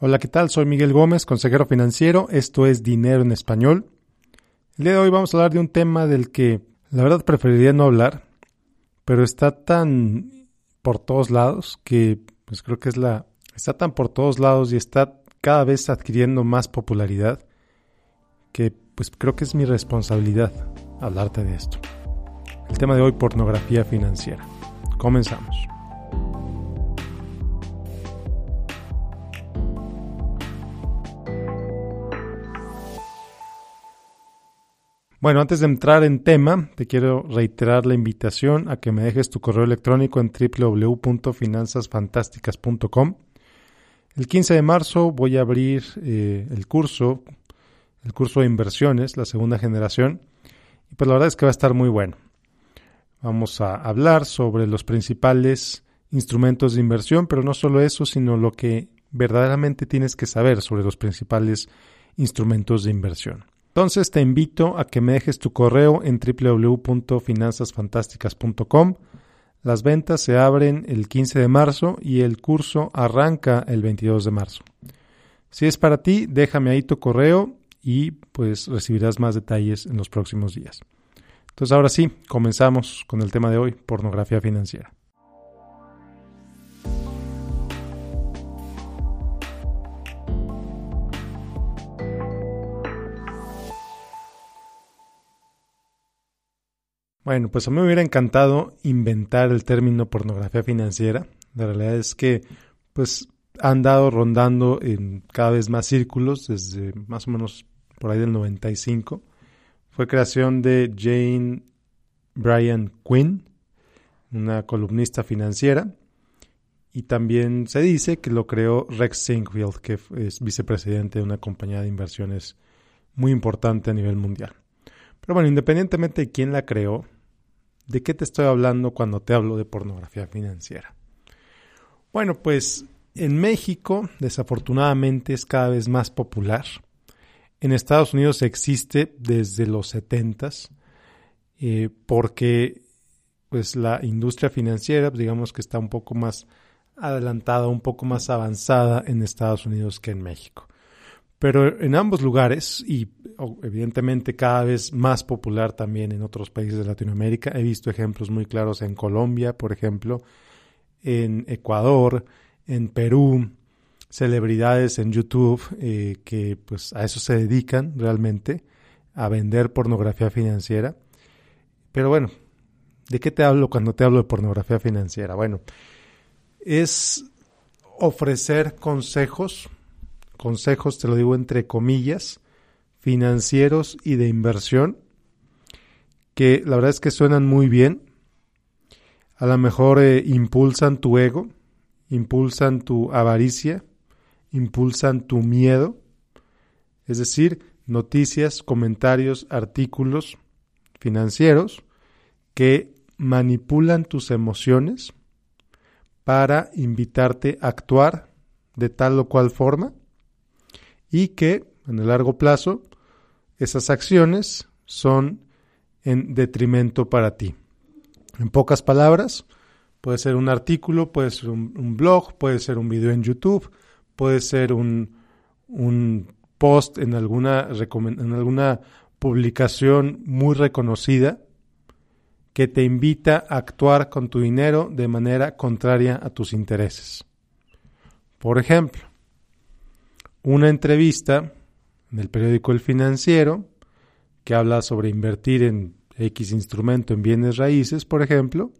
Hola, ¿qué tal? Soy Miguel Gómez, consejero financiero. Esto es Dinero en Español. El día de hoy vamos a hablar de un tema del que la verdad preferiría no hablar, pero está tan por todos lados que pues creo que es la está tan por todos lados y está cada vez adquiriendo más popularidad que pues creo que es mi responsabilidad hablarte de esto. El tema de hoy pornografía financiera. Comenzamos. Bueno, antes de entrar en tema, te quiero reiterar la invitación a que me dejes tu correo electrónico en www.finanzasfantásticas.com. El 15 de marzo voy a abrir eh, el curso, el curso de inversiones, la segunda generación, y pues la verdad es que va a estar muy bueno. Vamos a hablar sobre los principales instrumentos de inversión, pero no solo eso, sino lo que verdaderamente tienes que saber sobre los principales instrumentos de inversión. Entonces te invito a que me dejes tu correo en www.finanzasfantásticas.com. Las ventas se abren el 15 de marzo y el curso arranca el 22 de marzo. Si es para ti, déjame ahí tu correo y pues recibirás más detalles en los próximos días. Entonces ahora sí, comenzamos con el tema de hoy, pornografía financiera. Bueno, pues a mí me hubiera encantado inventar el término pornografía financiera. La realidad es que, pues, han andado rondando en cada vez más círculos desde más o menos por ahí del 95. Fue creación de Jane Bryan Quinn, una columnista financiera, y también se dice que lo creó Rex Sinkfield, que es vicepresidente de una compañía de inversiones muy importante a nivel mundial. Pero bueno, independientemente de quién la creó, ¿De qué te estoy hablando cuando te hablo de pornografía financiera? Bueno, pues en México desafortunadamente es cada vez más popular. En Estados Unidos existe desde los 70 eh, porque pues la industria financiera digamos que está un poco más adelantada, un poco más avanzada en Estados Unidos que en México. Pero en ambos lugares, y evidentemente cada vez más popular también en otros países de Latinoamérica, he visto ejemplos muy claros en Colombia, por ejemplo, en Ecuador, en Perú, celebridades en YouTube eh, que pues a eso se dedican realmente, a vender pornografía financiera. Pero bueno, ¿de qué te hablo cuando te hablo de pornografía financiera? Bueno, es ofrecer consejos consejos, te lo digo entre comillas, financieros y de inversión, que la verdad es que suenan muy bien. A lo mejor eh, impulsan tu ego, impulsan tu avaricia, impulsan tu miedo. Es decir, noticias, comentarios, artículos financieros que manipulan tus emociones para invitarte a actuar de tal o cual forma y que en el largo plazo esas acciones son en detrimento para ti. En pocas palabras, puede ser un artículo, puede ser un, blog, puede ser un video en YouTube, puede ser un, un post en alguna, en alguna publicación muy reconocida que te invita a actuar con tu dinero de manera contraria a tus intereses. Por ejemplo, una entrevista en el periódico El Financiero que habla sobre invertir en X instrumento en bienes raíces, por ejemplo,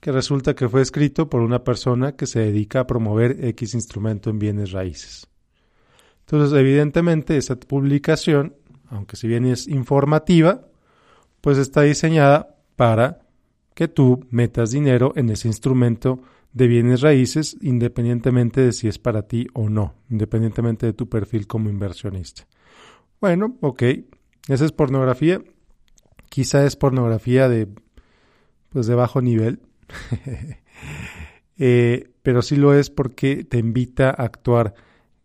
que resulta que fue escrito por una persona que se dedica a promover X instrumento en bienes raíces. Entonces, evidentemente, esa publicación, aunque si bien es informativa, pues está diseñada para que tú metas dinero en ese instrumento de bienes raíces independientemente de si es para ti o no, independientemente de tu perfil como inversionista. Bueno, ok, esa es pornografía. Quizá es pornografía de, pues de bajo nivel, eh, pero sí lo es porque te invita a actuar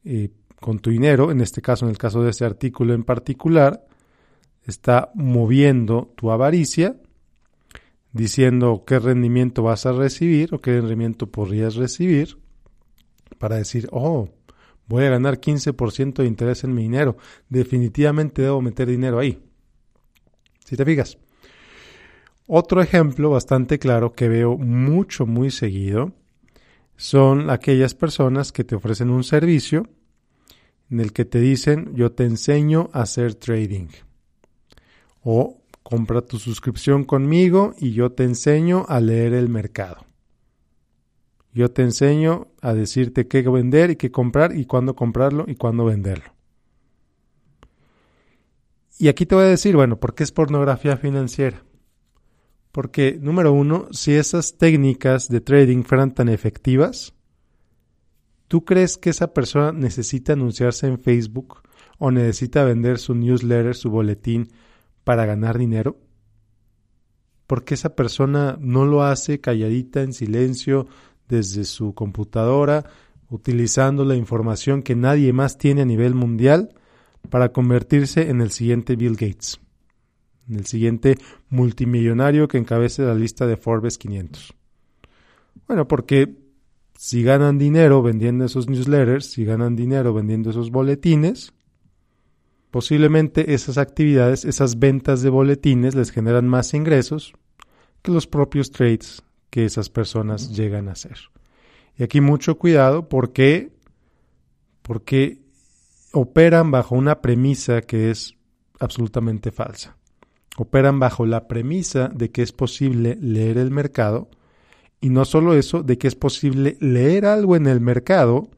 eh, con tu dinero, en este caso, en el caso de este artículo en particular, está moviendo tu avaricia diciendo qué rendimiento vas a recibir o qué rendimiento podrías recibir para decir, oh, voy a ganar 15% de interés en mi dinero. Definitivamente debo meter dinero ahí. Si te fijas. Otro ejemplo bastante claro que veo mucho, muy seguido son aquellas personas que te ofrecen un servicio en el que te dicen yo te enseño a hacer trading. O compra tu suscripción conmigo y yo te enseño a leer el mercado. Yo te enseño a decirte qué vender y qué comprar y cuándo comprarlo y cuándo venderlo. Y aquí te voy a decir, bueno, ¿por qué es pornografía financiera? Porque, número uno, si esas técnicas de trading fueran tan efectivas, ¿tú crees que esa persona necesita anunciarse en Facebook o necesita vender su newsletter, su boletín para ganar dinero? Porque esa persona no lo hace calladita en silencio desde su computadora, utilizando la información que nadie más tiene a nivel mundial para convertirse en el siguiente Bill Gates, en el siguiente multimillonario que encabece la lista de Forbes 500. Bueno, porque si ganan dinero vendiendo esos newsletters, si ganan dinero vendiendo esos boletines, posiblemente esas actividades, esas ventas de boletines les generan más ingresos que los propios trades que esas personas llegan a hacer. Y aquí mucho cuidado porque, porque operan bajo una premisa que es absolutamente falsa. Operan bajo la premisa de que es posible leer el mercado y no solo eso, de que es posible leer algo en el mercado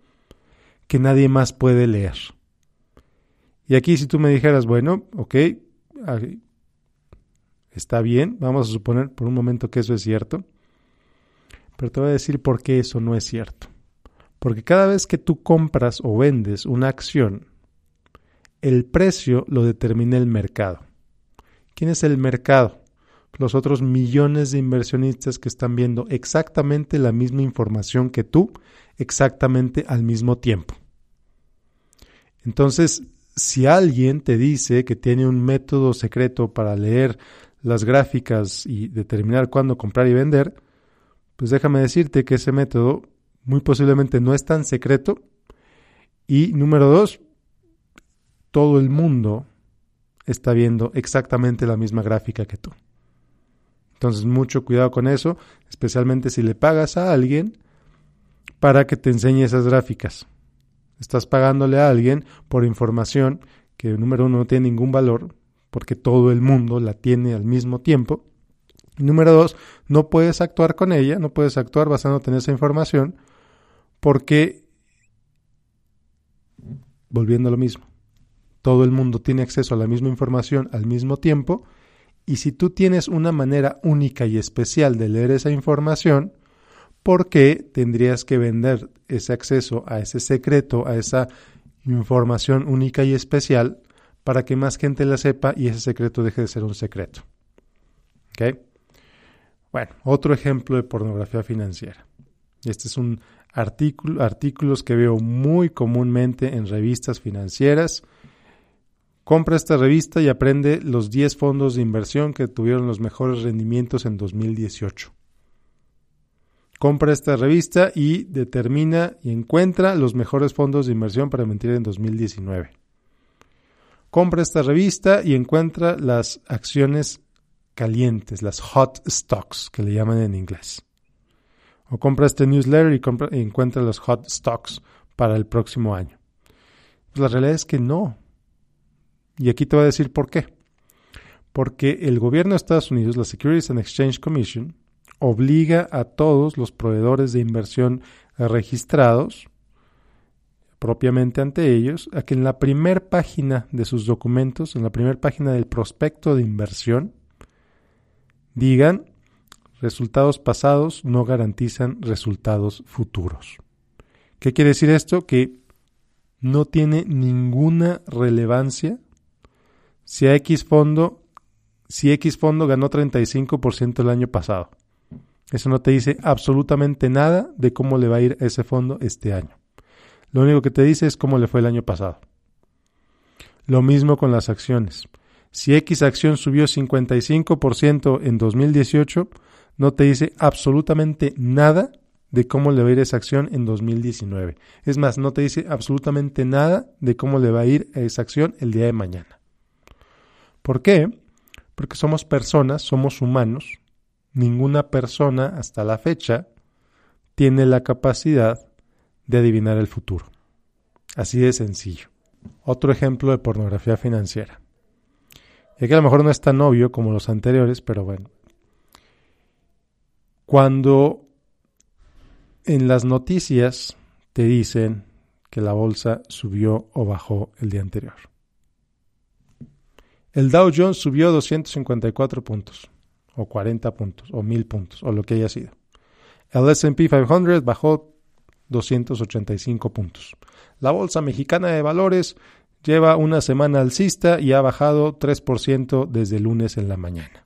que nadie más puede leer. Y aquí si tú me dijeras, bueno, ok, está bien, vamos a suponer por un momento que eso es cierto, pero te voy a decir por qué eso no es cierto. Porque cada vez que tú compras o vendes una acción, el precio lo determina el mercado. ¿Quién es el mercado? Los otros millones de inversionistas que están viendo exactamente la misma información que tú, exactamente al mismo tiempo. Entonces, si alguien te dice que tiene un método secreto para leer las gráficas y determinar cuándo comprar y vender, pues déjame decirte que ese método muy posiblemente no es tan secreto. Y número dos, todo el mundo está viendo exactamente la misma gráfica que tú. Entonces, mucho cuidado con eso, especialmente si le pagas a alguien para que te enseñe esas gráficas. Estás pagándole a alguien por información que, número uno, no tiene ningún valor, porque todo el mundo la tiene al mismo tiempo. Y número dos, no puedes actuar con ella, no puedes actuar basándote en esa información, porque, volviendo a lo mismo, todo el mundo tiene acceso a la misma información al mismo tiempo, y si tú tienes una manera única y especial de leer esa información, ¿por qué tendrías que vender ese acceso a ese secreto, a esa información única y especial, para que más gente la sepa y ese secreto deje de ser un secreto? Bueno, otro ejemplo de pornografía financiera. Este es un artículo, artículos que veo muy comúnmente en revistas financieras. Compra esta revista y aprende los 10 fondos de inversión que tuvieron los mejores rendimientos en 2018. Compra esta revista y determina y encuentra los mejores fondos de inversión para mentir en 2019. Compra esta revista y encuentra las acciones calientes, las hot stocks que le llaman en inglés. O compra este newsletter y, encuentra los hot stocks para el próximo año. Pues la realidad es que no. Y aquí te voy a decir por qué. Porque el gobierno de Estados Unidos, la Securities and Exchange Commission, obliga a todos los proveedores de inversión registrados propiamente ante ellos a que en la primera página de sus documentos, en la primera página del prospecto de inversión, digan resultados pasados no garantizan resultados futuros. ¿Qué quiere decir esto? Que no tiene ninguna relevancia si X fondo, si X fondo ganó 35% el año pasado. Eso no te dice absolutamente nada de cómo le va a ir ese fondo este año. Lo único que te dice es cómo le fue el año pasado. Lo mismo con las acciones. Si X acción subió 55% en 2018, no te dice absolutamente nada de cómo le va a ir esa acción en 2019. Es más, no te dice absolutamente nada de cómo le va a ir a esa acción el día de mañana. ¿Por qué? Porque somos personas, somos humanos. Ninguna persona hasta la fecha tiene la capacidad de adivinar el futuro. Así de sencillo. Otro ejemplo de pornografía financiera. Y que a lo mejor no es tan obvio como los anteriores, pero bueno. Cuando en las noticias te dicen que la bolsa subió o bajó el día anterior. El Dow Jones subió 254 puntos, o 40 puntos, o 1000 puntos, o lo que haya sido. El SP 500 bajó 285 puntos. La Bolsa Mexicana de Valores lleva una semana alcista y ha bajado 3% desde el lunes en la mañana.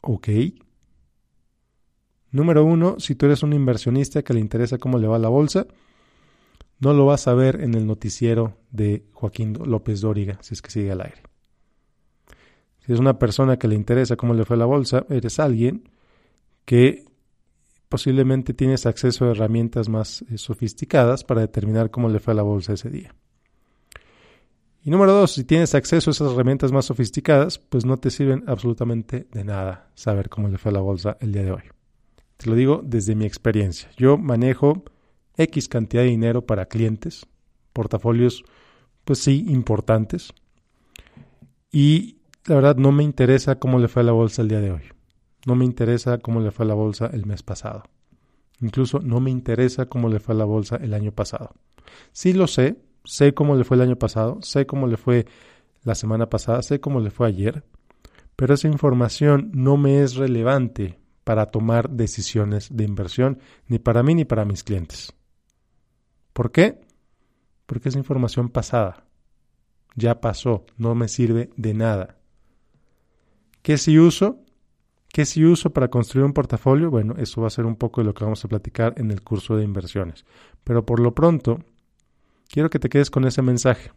Ok. Número uno, si tú eres un inversionista que le interesa cómo le va la bolsa, no lo vas a ver en el noticiero de Joaquín López Dóriga, si es que sigue al aire. Si es una persona que le interesa cómo le fue la bolsa, eres alguien que posiblemente tienes acceso a herramientas más eh, sofisticadas para determinar cómo le fue la bolsa ese día. Y número dos, si tienes acceso a esas herramientas más sofisticadas, pues no te sirven absolutamente de nada saber cómo le fue la bolsa el día de hoy. Te lo digo desde mi experiencia. Yo manejo X cantidad de dinero para clientes, portafolios, pues sí, importantes. Y la verdad no me interesa cómo le fue a la bolsa el día de hoy. No me interesa cómo le fue a la bolsa el mes pasado. Incluso no me interesa cómo le fue a la bolsa el año pasado. Sí lo sé, sé cómo le fue el año pasado, sé cómo le fue la semana pasada, sé cómo le fue ayer, pero esa información no me es relevante para tomar decisiones de inversión, ni para mí ni para mis clientes. ¿Por qué? Porque es información pasada. Ya pasó, no me sirve de nada. ¿Qué si uso? ¿Qué si uso para construir un portafolio? Bueno, eso va a ser un poco de lo que vamos a platicar en el curso de inversiones. Pero por lo pronto, quiero que te quedes con ese mensaje.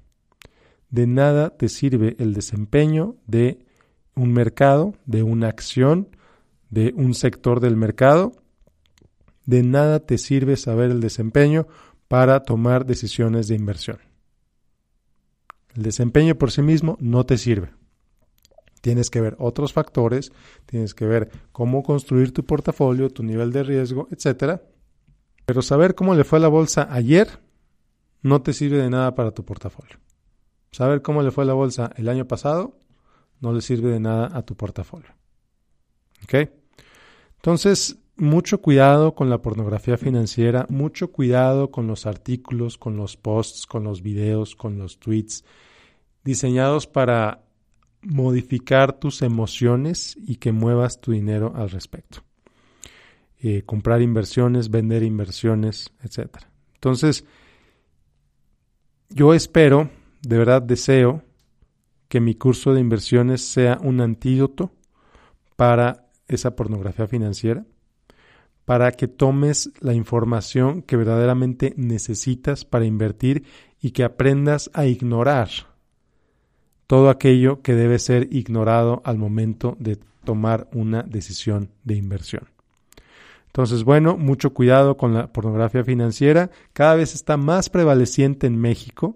De nada te sirve el desempeño de un mercado, de una acción, de un sector del mercado. De nada te sirve saber el desempeño para tomar decisiones de inversión. El desempeño por sí mismo no te sirve. Tienes que ver otros factores, tienes que ver cómo construir tu portafolio, tu nivel de riesgo, etcétera. Pero saber cómo le fue a la bolsa ayer no te sirve de nada para tu portafolio. Saber cómo le fue a la bolsa el año pasado no le sirve de nada a tu portafolio. ¿Ok? Entonces, mucho cuidado con la pornografía financiera, mucho cuidado con los artículos, con los posts, con los videos, con los tweets diseñados para modificar tus emociones y que muevas tu dinero al respecto. Eh, comprar inversiones, vender inversiones, etc. Entonces, yo espero, de verdad deseo, que mi curso de inversiones sea un antídoto para esa pornografía financiera, para que tomes la información que verdaderamente necesitas para invertir y que aprendas a ignorar todo aquello que debe ser ignorado al momento de tomar una decisión de inversión. Entonces, bueno, mucho cuidado con la pornografía financiera. Cada vez está más prevaleciente en México.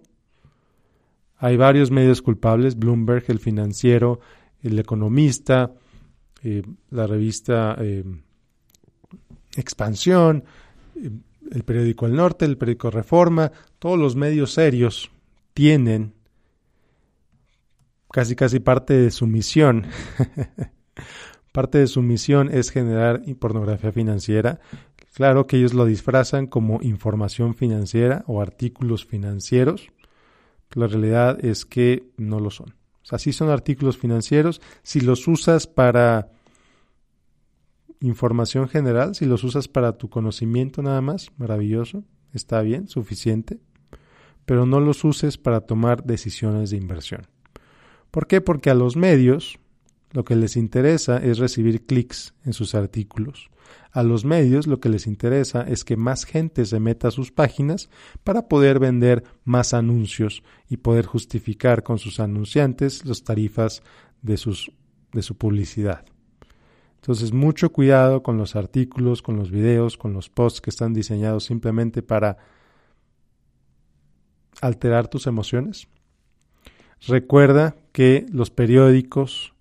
Hay varios medios culpables, Bloomberg, el financiero, el economista, eh, la revista eh, Expansión, eh, el periódico El Norte, el periódico Reforma, todos los medios serios tienen casi casi parte de su misión. parte de su misión es generar pornografía financiera. Claro que ellos lo disfrazan como información financiera o artículos financieros. la realidad es que no lo son. O sea, sí son artículos financieros. Si los usas para información general, si los usas para tu conocimiento nada más, maravilloso, está bien, suficiente. Pero no los uses para tomar decisiones de inversión. ¿Por qué? Porque a los medios lo que les interesa es recibir clics en sus artículos. A los medios lo que les interesa es que más gente se meta a sus páginas para poder vender más anuncios y poder justificar con sus anunciantes las tarifas de, sus, de su publicidad. Entonces, mucho cuidado con los artículos, con los videos, con los posts que están diseñados simplemente para alterar tus emociones. Recuerda que los periódicos,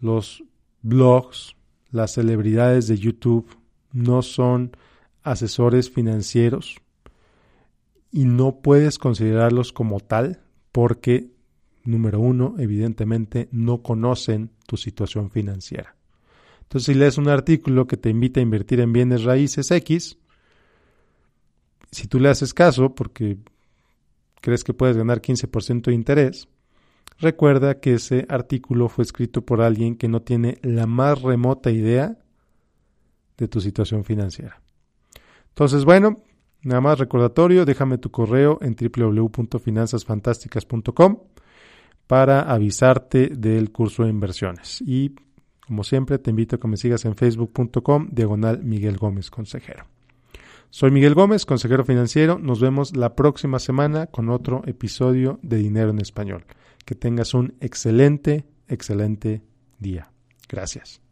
los blogs, las celebridades de YouTube no son asesores financieros y no puedes considerarlos como tal porque, número uno, evidentemente no conocen tu situación financiera. Entonces, si lees un artículo que te invita a invertir en bienes raíces X, si tú le haces caso porque crees que puedes ganar 15% de interés, recuerda que ese artículo fue escrito por alguien que no tiene la más remota idea de tu situación financiera. Entonces, bueno, nada más recordatorio, déjame tu correo en www.finanzasfantásticas.com para avisarte del curso de inversiones. Y como siempre, te invito a que me sigas en facebook.com diagonal Miguel Gómez, consejero. Soy Miguel Gómez, consejero financiero. Nos vemos la próxima semana con otro episodio de Dinero en Español. Que tengas un excelente, excelente día. Gracias.